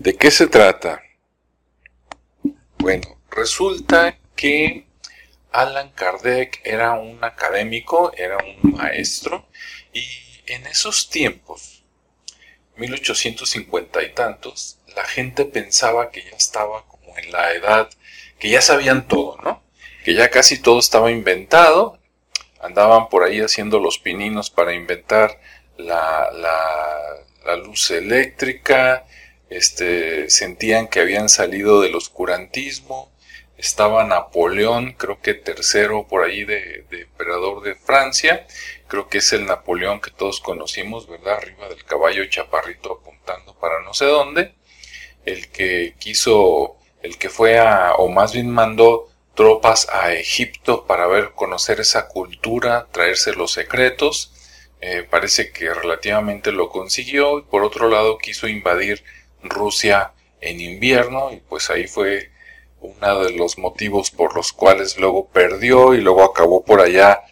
¿De qué se trata? Bueno, resulta que Alan Kardec era un académico, era un maestro, y en esos tiempos, 1850 y tantos, la gente pensaba que ya estaba como en la edad, que ya sabían todo, ¿no? Que ya casi todo estaba inventado, andaban por ahí haciendo los pininos para inventar la, la luz eléctrica, este, sentían que habían salido del oscurantismo, estaba Napoleón, creo que tercero por ahí de, emperador de Francia, creo que es el Napoleón que todos conocimos, ¿verdad? Arriba del caballo chaparrito apuntando para no sé dónde, el que quiso, el que fue a, o más bien mandó tropas a Egipto para ver, conocer esa cultura, traerse los secretos, eh, parece que relativamente lo consiguió, y por otro lado quiso invadir Rusia en invierno y pues ahí fue uno de los motivos por los cuales luego perdió y luego acabó por allá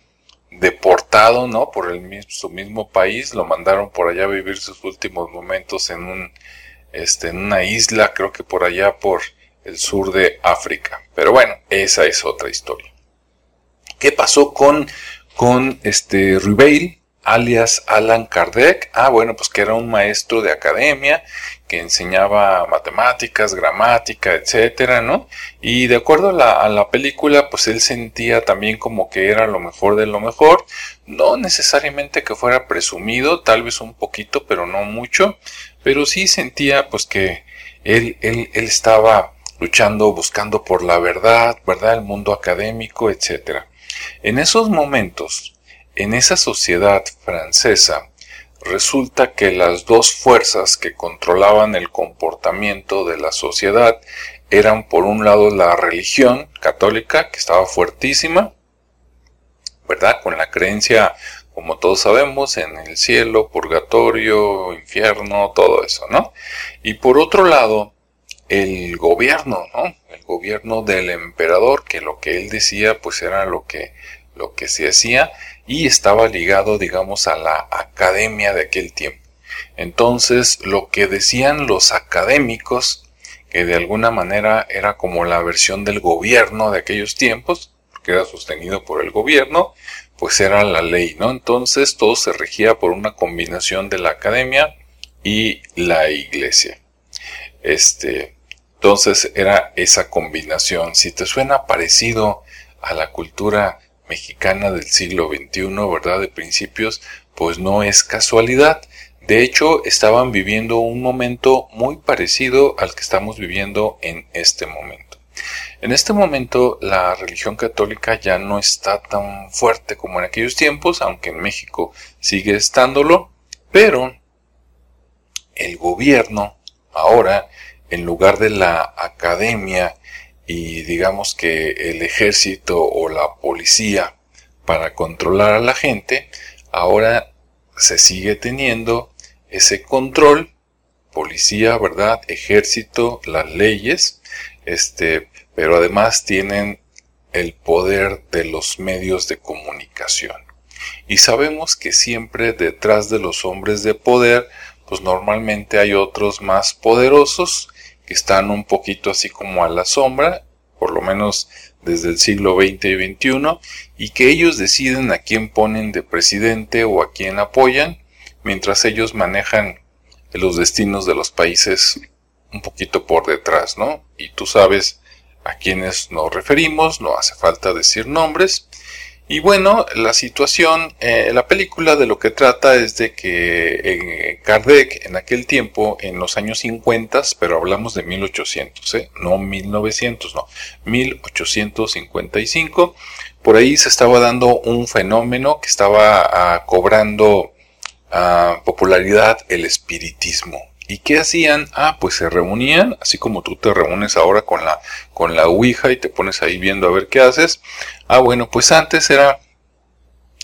deportado, ¿no? Por el mismo, su mismo país, lo mandaron por allá a vivir sus últimos momentos en un, este, en una isla, creo que por allá por el sur de África. Pero bueno, esa es otra historia. ¿Qué pasó con, con este Rubeil? Alias Alan Kardec. Ah, bueno, pues que era un maestro de academia que enseñaba matemáticas, gramática, etcétera, ¿no? Y de acuerdo a la, película, pues él sentía también como que era lo mejor de lo mejor. No necesariamente que fuera presumido, tal vez un poquito, pero no mucho. Pero sí sentía pues que él, él, él estaba luchando, buscando por la verdad, ¿verdad? El mundo académico, etcétera. En esos momentos, en esa sociedad francesa, resulta que las dos fuerzas que controlaban el comportamiento de la sociedad eran por un lado la religión católica, que estaba fuertísima, ¿verdad? Con la creencia, como todos sabemos, en el cielo, purgatorio, infierno, todo eso, ¿no? Y por otro lado, el gobierno, ¿no? El gobierno del emperador, que lo que él decía, pues era lo que, lo que se hacía, y estaba ligado, digamos, a la academia de aquel tiempo. Entonces, lo que decían los académicos, que de alguna manera era como la versión del gobierno de aquellos tiempos, que era sostenido por el gobierno, pues era la ley, ¿no? Entonces todo se regía por una combinación de la academia y la iglesia. Este, entonces era esa combinación. Si te suena parecido a la cultura mexicana del siglo XXI, ¿verdad? De principios, pues no es casualidad. De hecho, estaban viviendo un momento muy parecido al que estamos viviendo en este momento. En este momento la religión católica ya no está tan fuerte como en aquellos tiempos, aunque en México sigue estándolo, pero el gobierno ahora, en lugar de la academia y digamos que el ejército o la policía para controlar a la gente, ahora se sigue teniendo ese control, policía, ¿verdad? Ejército, las leyes, este, pero además tienen el poder de los medios de comunicación. Y sabemos que siempre detrás de los hombres de poder, pues normalmente hay otros más poderosos que están un poquito así como a la sombra, por lo menos desde el siglo XX y XXI, y que ellos deciden a quién ponen de presidente o a quién apoyan, mientras ellos manejan los destinos de los países un poquito por detrás, ¿no? Y tú sabes a quiénes nos referimos, no hace falta decir nombres, y bueno, la situación, eh, la película de lo que trata es de que eh, Kardec en aquel tiempo, en los años 50, pero hablamos de 1800, ¿eh? no 1900, no, 1855, por ahí se estaba dando un fenómeno que estaba ah, cobrando ah, popularidad, el espiritismo. ¿Y qué hacían? Ah, pues se reunían, así como tú te reúnes ahora con la, con la Ouija y te pones ahí viendo a ver qué haces. Ah, bueno, pues antes era,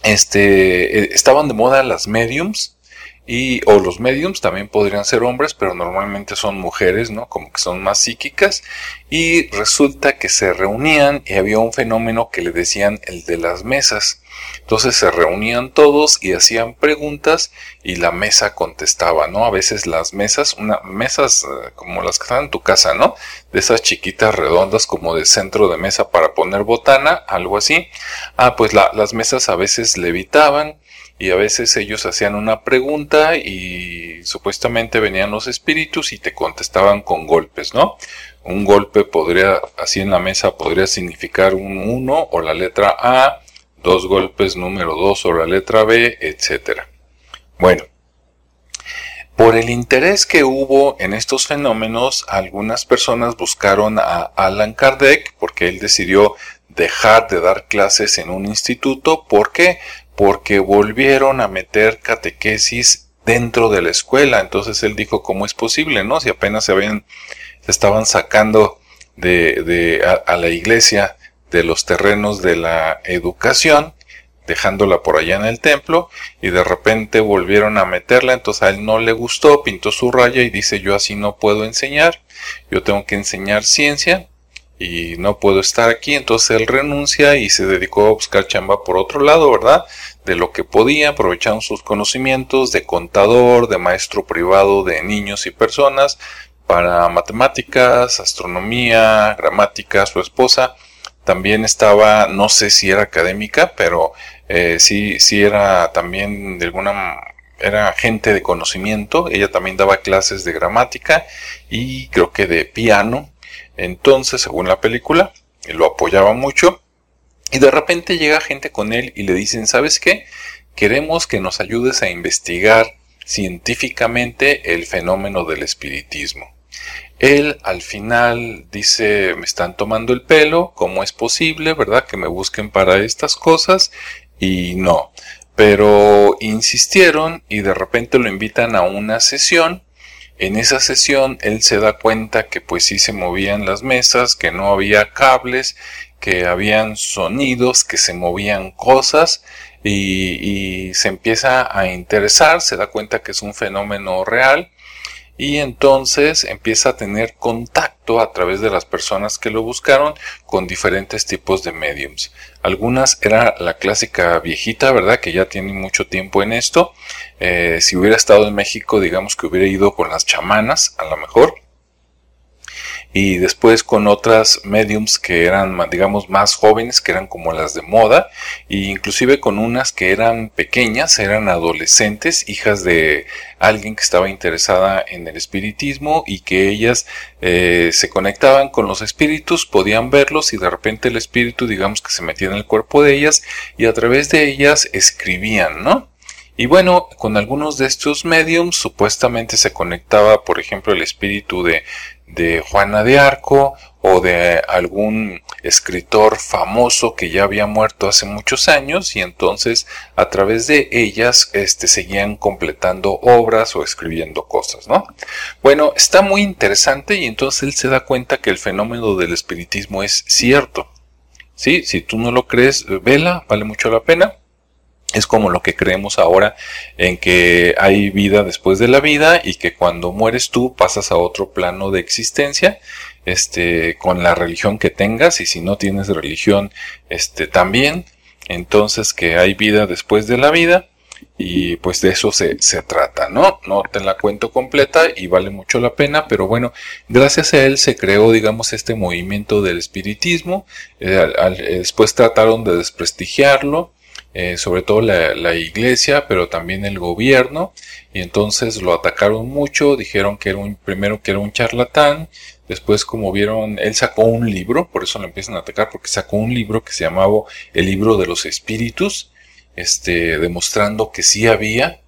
este, eh, estaban de moda las mediums y o los mediums también podrían ser hombres, pero normalmente son mujeres, ¿no? Como que son más psíquicas y resulta que se reunían y había un fenómeno que le decían el de las mesas. Entonces se reunían todos y hacían preguntas y la mesa contestaba, ¿no? A veces las mesas, una, mesas eh, como las que están en tu casa, ¿no? De esas chiquitas redondas como de centro de mesa para poner botana, algo así. Ah, pues las mesas a veces levitaban y a veces ellos hacían una pregunta y supuestamente venían los espíritus y te contestaban con golpes, ¿no? Un golpe podría, así en la mesa, podría significar un 1 o la letra A, dos golpes número 2 o la letra B, etc. Bueno, por el interés que hubo en estos fenómenos, algunas personas buscaron a Alan Kardec porque él decidió dejar de dar clases en un instituto. ¿Por qué? porque volvieron a meter catequesis dentro de la escuela. Entonces él dijo, ¿cómo es posible? ¿No? Si apenas se habían, se estaban sacando de, de a, la iglesia de los terrenos de la educación, dejándola por allá en el templo, y de repente volvieron a meterla, entonces a él no le gustó, pintó su raya y dice, yo así no puedo enseñar, yo tengo que enseñar ciencia, y no puedo estar aquí, entonces él renuncia y se dedicó a buscar chamba por otro lado, ¿verdad? De lo que podía, aprovechando sus conocimientos de contador, de maestro privado de niños y personas, para matemáticas, astronomía, gramática, su esposa también estaba, no sé si era académica, pero eh, sí, sí era también de alguna era gente de conocimiento, ella también daba clases de gramática y creo que de piano, entonces, según la película, lo apoyaba mucho y de repente llega gente con él y le dicen, ¿sabes qué? Queremos que nos ayudes a investigar científicamente el fenómeno del espiritismo. Él al final dice, me están tomando el pelo, ¿cómo es posible, verdad, que me busquen para estas cosas? Y no, pero insistieron y de repente lo invitan a una sesión en esa sesión él se da cuenta que pues sí se movían las mesas, que no había cables, que habían sonidos, que se movían cosas y, y se empieza a interesar, se da cuenta que es un fenómeno real y entonces empieza a tener contacto a través de las personas que lo buscaron con diferentes tipos de mediums. Algunas era la clásica viejita, ¿verdad? Que ya tiene mucho tiempo en esto. Eh, si hubiera estado en México, digamos que hubiera ido con las chamanas, a lo mejor y después con otras mediums que eran, digamos, más jóvenes, que eran como las de moda, e inclusive con unas que eran pequeñas, eran adolescentes, hijas de alguien que estaba interesada en el espiritismo y que ellas eh, se conectaban con los espíritus, podían verlos y de repente el espíritu, digamos, que se metía en el cuerpo de ellas y a través de ellas escribían, ¿no? Y bueno, con algunos de estos mediums supuestamente se conectaba, por ejemplo, el espíritu de de Juana de Arco o de algún escritor famoso que ya había muerto hace muchos años y entonces a través de ellas este, seguían completando obras o escribiendo cosas, ¿no? Bueno, está muy interesante y entonces él se da cuenta que el fenómeno del espiritismo es cierto. Sí, si tú no lo crees, vela, vale mucho la pena es como lo que creemos ahora en que hay vida después de la vida y que cuando mueres tú pasas a otro plano de existencia este con la religión que tengas y si no tienes religión este también entonces que hay vida después de la vida y pues de eso se, se, trata, ¿no? No te la cuento completa y vale mucho la pena, pero bueno, gracias a él se creó, digamos, este movimiento del espiritismo, eh, después trataron de desprestigiarlo, eh, sobre todo la, iglesia, pero también el gobierno, y entonces lo atacaron mucho, dijeron que era un, primero que era un charlatán, después como vieron, él sacó un libro, por eso lo empiezan a atacar, porque sacó un libro que se llamaba El libro de los espíritus, este, demostrando que sí había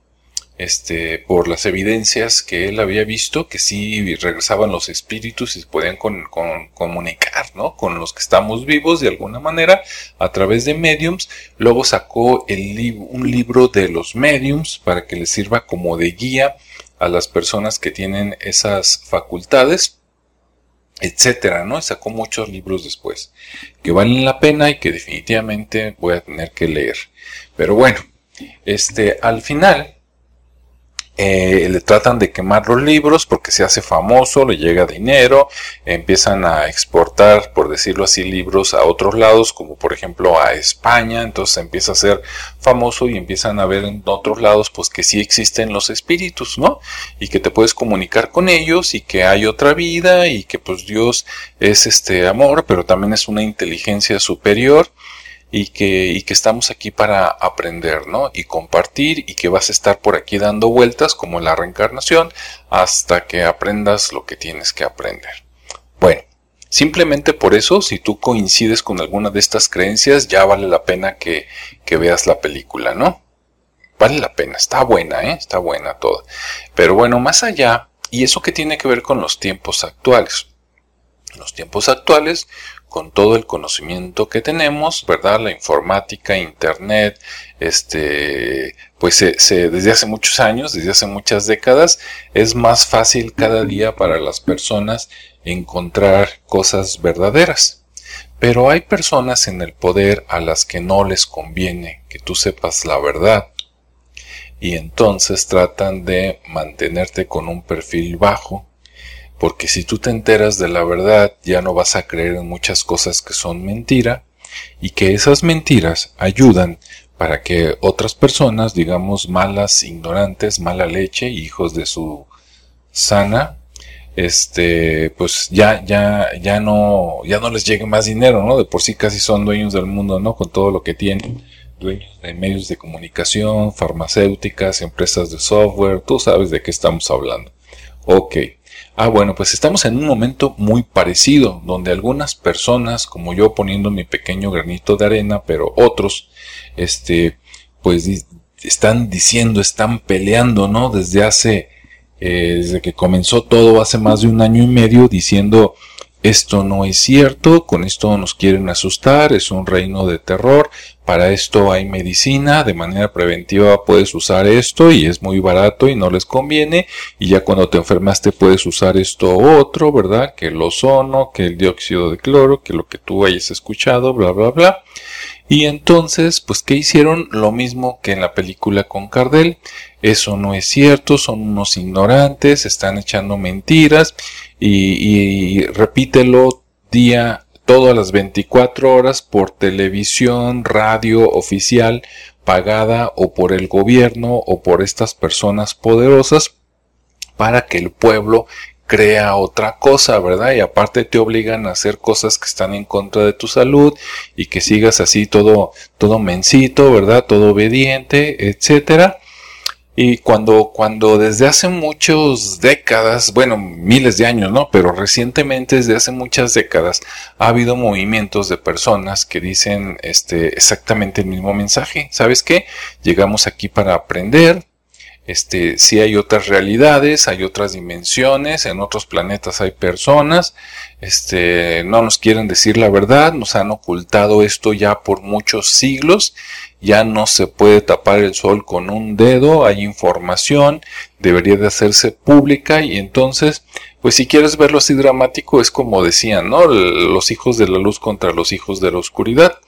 este, por las evidencias que él había visto, que sí regresaban los espíritus y se podían comunicar, ¿no? Con los que estamos vivos de alguna manera a través de mediums. Luego sacó un libro de los mediums para que les sirva como de guía a las personas que tienen esas facultades, etcétera, ¿no? Sacó muchos libros después que valen la pena y que definitivamente voy a tener que leer. Pero bueno, este, al final, eh, le tratan de quemar los libros porque se hace famoso, le llega dinero, empiezan a exportar, por decirlo así, libros a otros lados, como por ejemplo a España, entonces empieza a ser famoso y empiezan a ver en otros lados pues que sí existen los espíritus, ¿no? Y que te puedes comunicar con ellos y que hay otra vida y que pues Dios es este amor, pero también es una inteligencia superior y que, estamos aquí para aprender, ¿no? Y compartir y que vas a estar por aquí dando vueltas como la reencarnación hasta que aprendas lo que tienes que aprender. Bueno, simplemente por eso, si tú coincides con alguna de estas creencias, ya vale la pena que, que veas la película, ¿no? Vale la pena, está buena, ¿eh? Está buena toda. Pero bueno, más allá, ¿y eso qué tiene que ver con los tiempos actuales? Los tiempos actuales, con todo el conocimiento que tenemos, ¿verdad? La informática, internet, este, pues se, desde hace muchos años, desde hace muchas décadas, es más fácil cada día para las personas encontrar cosas verdaderas. Pero hay personas en el poder a las que no les conviene que tú sepas la verdad. Y entonces tratan de mantenerte con un perfil bajo porque si tú te enteras de la verdad ya no vas a creer en muchas cosas que son mentira y que esas mentiras ayudan para que otras personas, digamos malas, ignorantes, mala leche, hijos de su sana, este, pues ya, ya, ya no, ya no les llegue más dinero, ¿no? De por sí casi son dueños del mundo, ¿no? Con todo lo que tienen, dueños de medios de comunicación, farmacéuticas, empresas de software, tú sabes de qué estamos hablando. Ok. Ah, bueno, pues estamos en un momento muy parecido, donde algunas personas, como yo poniendo mi pequeño granito de arena, pero otros, este, pues están diciendo, están peleando, ¿no? Desde hace, eh, desde que comenzó todo hace más de un año y medio, diciendo, esto no es cierto, con esto nos quieren asustar, es un reino de terror, para esto hay medicina, de manera preventiva puedes usar esto y es muy barato y no les conviene, y ya cuando te enfermaste puedes usar esto otro, ¿verdad? Que el ozono, que el dióxido de cloro, que lo que tú hayas escuchado, bla, bla, bla. Y entonces, pues, ¿qué hicieron? Lo mismo que en la película con Cardell. Eso no es cierto, son unos ignorantes, están echando mentiras y, y repítelo día, todas las 24 horas por televisión, radio oficial, pagada o por el gobierno o por estas personas poderosas para que el pueblo crea otra cosa, ¿verdad? Y aparte te obligan a hacer cosas que están en contra de tu salud y que sigas así todo, todo mencito, ¿verdad? Todo obediente, etcétera. Y cuando, cuando desde hace muchas décadas, bueno, miles de años, ¿no? Pero recientemente, desde hace muchas décadas, ha habido movimientos de personas que dicen este, exactamente el mismo mensaje. ¿Sabes qué? Llegamos aquí para aprender, este, si hay otras realidades, hay otras dimensiones, en otros planetas hay personas, este, no nos quieren decir la verdad, nos han ocultado esto ya por muchos siglos, ya no se puede tapar el sol con un dedo, hay información, debería de hacerse pública y entonces, pues si quieres verlo así dramático es como decían, ¿no? Los hijos de la luz contra los hijos de la oscuridad.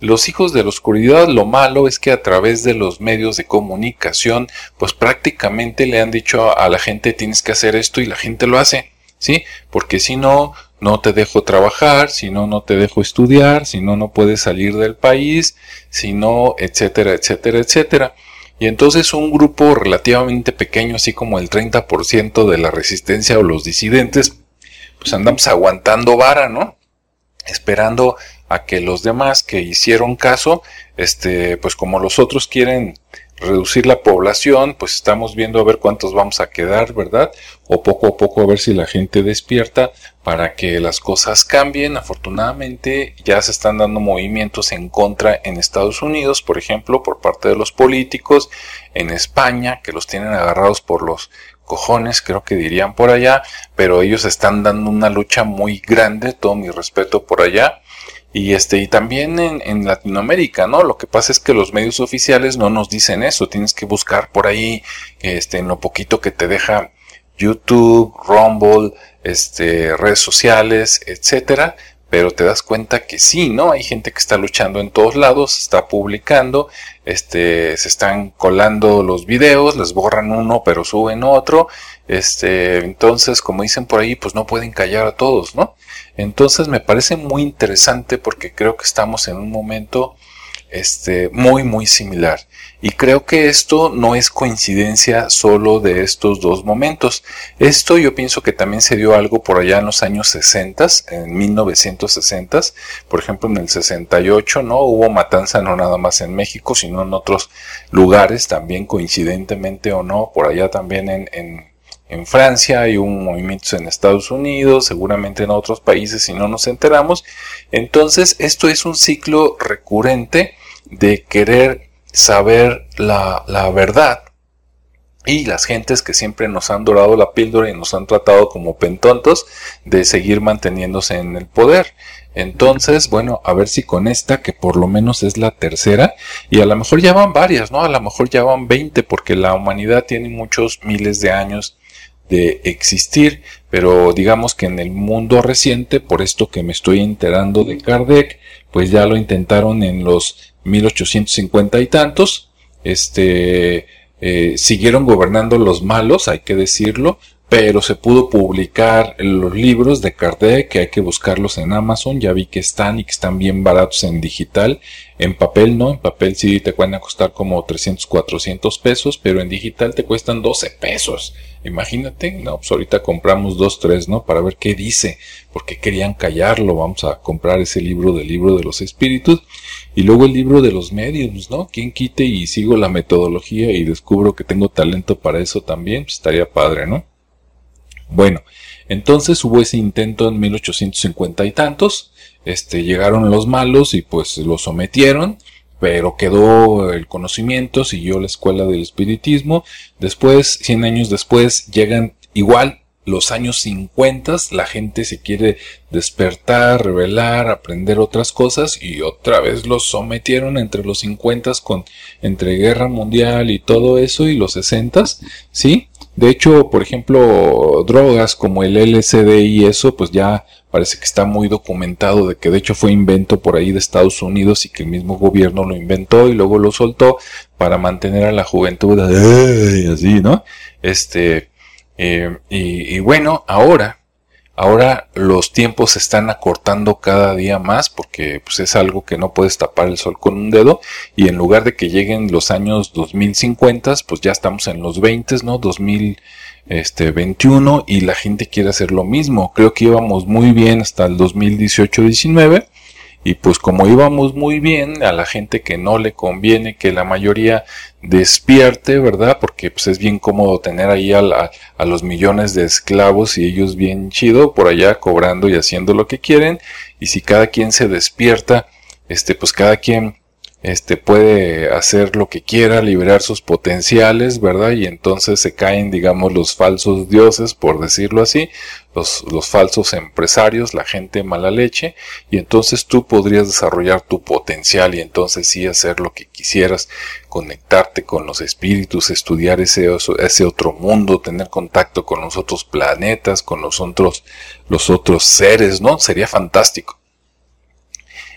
Los hijos de la oscuridad, lo malo es que a través de los medios de comunicación, pues prácticamente le han dicho a la gente tienes que hacer esto y la gente lo hace, ¿sí? Porque si no, no te dejo trabajar, si no, no te dejo estudiar, si no, no puedes salir del país, si no, etcétera, etcétera, etcétera. Y entonces un grupo relativamente pequeño, así como el 30% de la resistencia o los disidentes, pues andamos aguantando vara, ¿no? Esperando a que los demás que hicieron caso, este, pues como los otros quieren reducir la población, pues estamos viendo a ver cuántos vamos a quedar, ¿verdad? O poco a poco a ver si la gente despierta para que las cosas cambien. Afortunadamente ya se están dando movimientos en contra en Estados Unidos, por ejemplo, por parte de los políticos, en España, que los tienen agarrados por los cojones, creo que dirían por allá, pero ellos están dando una lucha muy grande, todo mi respeto por allá y este, y también en, Latinoamérica, ¿no? Lo que pasa es que los medios oficiales no nos dicen eso. Tienes que buscar por ahí, este, en lo poquito que te deja YouTube, Rumble, este, redes sociales, etcétera, pero te das cuenta que sí, ¿no? Hay gente que está luchando en todos lados, está publicando, este, se están colando los videos, les borran uno, pero suben otro, este, entonces, como dicen por ahí, pues no pueden callar a todos, ¿no? Entonces me parece muy interesante porque creo que estamos en un momento este, muy, muy similar. Y creo que esto no es coincidencia solo de estos dos momentos. Esto yo pienso que también se dio algo por allá en los años 60, en 1960, por ejemplo en el 68, ¿no? Hubo matanza no nada más en México, sino en otros lugares, también coincidentemente o no, por allá también en, en, en Francia hay un movimiento en Estados Unidos, seguramente en otros países si no nos enteramos. Entonces esto es un ciclo recurrente de querer saber la, la verdad y las gentes que siempre nos han dorado la píldora y nos han tratado como pentontos de seguir manteniéndose en el poder. Entonces, bueno, a ver si con esta, que por lo menos es la tercera, y a lo mejor ya van varias, ¿no? A lo mejor ya van 20, porque la humanidad tiene muchos miles de años de existir, pero digamos que en el mundo reciente, por esto que me estoy enterando de Kardec, pues ya lo intentaron en los 1850 y tantos, este, eh, siguieron gobernando los malos, hay que decirlo, pero se pudo publicar los libros de Kardec, que hay que buscarlos en Amazon, ya vi que están y que están bien baratos en digital, en papel no, en papel sí te pueden costar como 300, 400 pesos, pero en digital te cuestan 12 pesos. Imagínate, no, pues ahorita compramos dos, tres, ¿no? Para ver qué dice, porque querían callarlo, vamos a comprar ese libro del libro de los espíritus y luego el libro de los medios, ¿no? Quien quite y sigo la metodología y descubro que tengo talento para eso también, pues estaría padre, ¿no? Bueno, entonces hubo ese intento en 1850 y tantos, este, llegaron los malos y pues lo sometieron, pero quedó el conocimiento, siguió la escuela del espiritismo, después, 100 años después, llegan igual los años 50, la gente se quiere despertar, revelar, aprender otras cosas y otra vez los sometieron entre los 50 con entre guerra mundial y todo eso y los 60, ¿sí? De hecho, por ejemplo, drogas como el LSD y eso, pues ya parece que está muy documentado de que de hecho fue invento por ahí de Estados Unidos y que el mismo gobierno lo inventó y luego lo soltó para mantener a la juventud así, ¿no? Este, eh, y, y bueno, ahora Ahora los tiempos se están acortando cada día más porque pues, es algo que no puedes tapar el sol con un dedo y en lugar de que lleguen los años 2050, pues ya estamos en los 20, ¿no? 2021 y la gente quiere hacer lo mismo. Creo que íbamos muy bien hasta el 2018-19 y pues como íbamos muy bien, a la gente que no le conviene que la mayoría despierte, ¿verdad? Porque pues es bien cómodo tener ahí a, los millones de esclavos y ellos bien chido por allá cobrando y haciendo lo que quieren. Y si cada quien se despierta, este pues cada quien este puede hacer lo que quiera, liberar sus potenciales, ¿verdad? Y entonces se caen, digamos, los falsos dioses, por decirlo así, los, los falsos empresarios, la gente mala leche, y entonces tú podrías desarrollar tu potencial y entonces sí hacer lo que quisieras, conectarte con los espíritus, estudiar ese, ese otro mundo, tener contacto con los otros planetas, con los otros, los otros seres, ¿no? Sería fantástico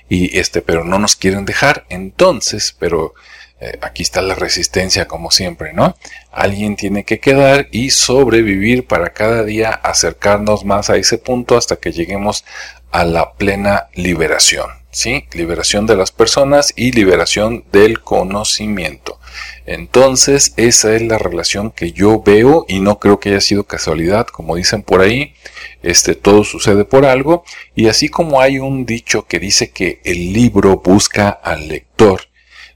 y este, pero no nos quieren dejar. Entonces, pero eh, aquí está la resistencia como siempre, ¿no? Alguien tiene que quedar y sobrevivir para cada día acercarnos más a ese punto hasta que lleguemos a la plena liberación, ¿sí? Liberación de las personas y liberación del conocimiento. Entonces, esa es la relación que yo veo y no creo que haya sido casualidad, como dicen por ahí, este todo sucede por algo y así como hay un dicho que dice que el libro busca al lector,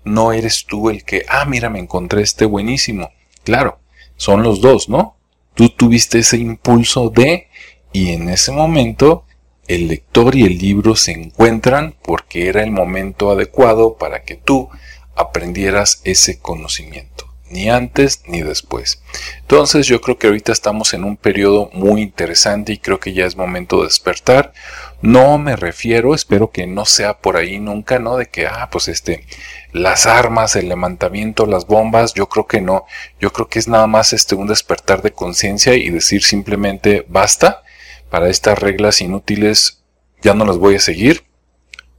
no eres tú el que, ah, mira, me encontré este buenísimo. Claro, son los dos, ¿no? Tú tuviste ese impulso de y en ese momento el lector y el libro se encuentran porque era el momento adecuado para que tú aprendieras ese conocimiento, ni antes ni después. Entonces yo creo que ahorita estamos en un periodo muy interesante y creo que ya es momento de despertar. No me refiero, espero que no sea por ahí nunca, ¿no? De que, ah, pues este, las armas, el levantamiento, las bombas, yo creo que no. Yo creo que es nada más este un despertar de conciencia y decir simplemente basta para estas reglas inútiles ya no las voy a seguir,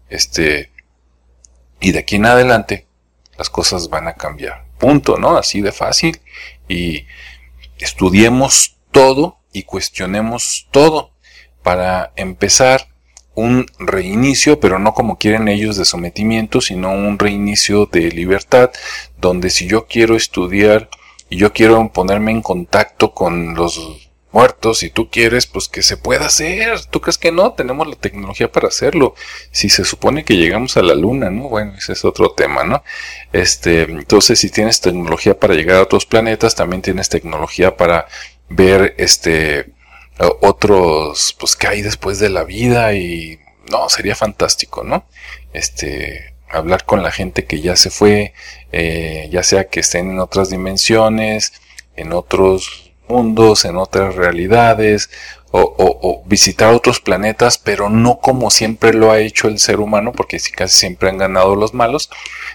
este, y de aquí en adelante las cosas van a cambiar. Punto, ¿no? Así de fácil. Y estudiemos todo y cuestionemos todo para empezar un reinicio, pero no como quieren ellos de sometimiento, sino un reinicio de libertad, donde si yo quiero estudiar y yo quiero ponerme en contacto con los muertos, si tú quieres, pues que se pueda hacer. ¿Tú crees que no? Tenemos la tecnología para hacerlo. Si se supone que llegamos a la luna, ¿no? Bueno, ese es otro tema, ¿no? Este, entonces, si tienes tecnología para llegar a otros planetas, también tienes tecnología para ver, este, otros, pues, qué hay después de la vida y, no, sería fantástico, ¿no? Este, hablar con la gente que ya se fue, eh, ya sea que estén en otras dimensiones, en otros mundos, en otras realidades, o, visitar otros planetas, pero no como siempre lo ha hecho el ser humano, porque casi siempre han ganado los malos,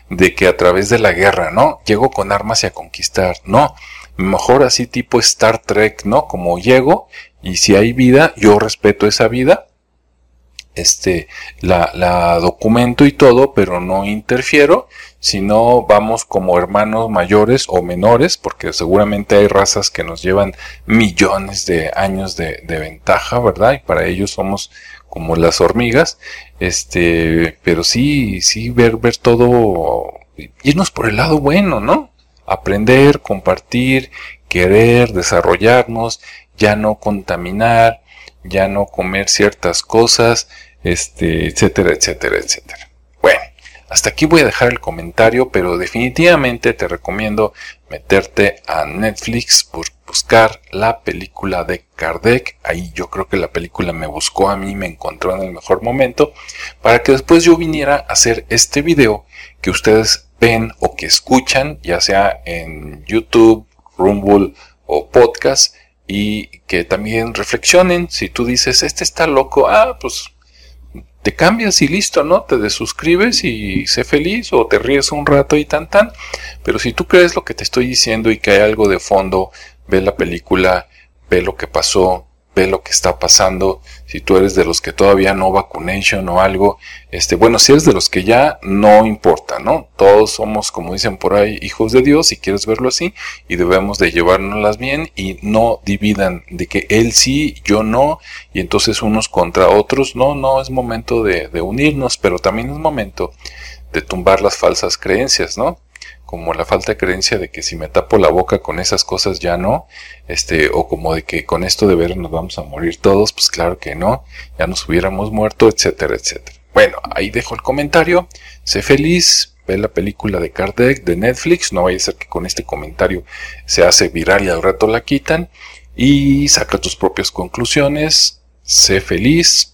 de que a través de la guerra, ¿no? Llego con armas y a conquistar, no. Mejor así tipo Star Trek, ¿no? Como llego y si hay vida, yo respeto esa vida, este, la, la documento y todo, pero no interfiero, sino vamos como hermanos mayores o menores, porque seguramente hay razas que nos llevan millones de años de, de ventaja, ¿verdad? Y para ellos somos como las hormigas, este, pero sí, sí, ver, ver todo, irnos por el lado bueno, ¿no? Aprender, compartir, querer, desarrollarnos, ya no contaminar, ya no comer ciertas cosas, este, etcétera, etcétera, etcétera. Bueno, hasta aquí voy a dejar el comentario, pero definitivamente te recomiendo meterte a Netflix por buscar la película de Kardec. Ahí yo creo que la película me buscó a mí, me encontró en el mejor momento, para que después yo viniera a hacer este video que ustedes ven o que escuchan, ya sea en YouTube, Rumble o podcast, y que también reflexionen. Si tú dices, este está loco, ah, pues te cambias y listo, ¿no? Te desuscribes y sé feliz o te ríes un rato y tan tan. Pero si tú crees lo que te estoy diciendo y que hay algo de fondo, ve la película, ve lo que pasó, ve lo que está pasando, si tú eres de los que todavía no vacunation o algo, este, bueno, si eres de los que ya no importa, ¿no? Todos somos, como dicen por ahí, hijos de Dios, si quieres verlo así, y debemos de llevárnoslas bien y no dividan de que él sí, yo no, y entonces unos contra otros, no, no, es momento de, de unirnos, pero también es momento de tumbar las falsas creencias, ¿no? Como la falta de creencia de que si me tapo la boca con esas cosas ya no, este, o como de que con esto de ver nos vamos a morir todos, pues claro que no, ya nos hubiéramos muerto, etcétera, etcétera. Bueno, ahí dejo el comentario, sé feliz, ve la película de Kardec de Netflix, no vaya a ser que con este comentario se hace viral y al rato la quitan, y saca tus propias conclusiones, sé feliz,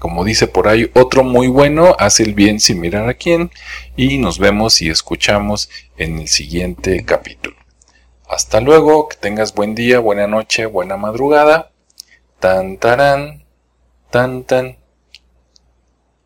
como dice por ahí, otro muy bueno, hace el bien sin mirar a quién. Y nos vemos y escuchamos en el siguiente capítulo. Hasta luego, que tengas buen día, buena noche, buena madrugada. Tan tarán, tan tan.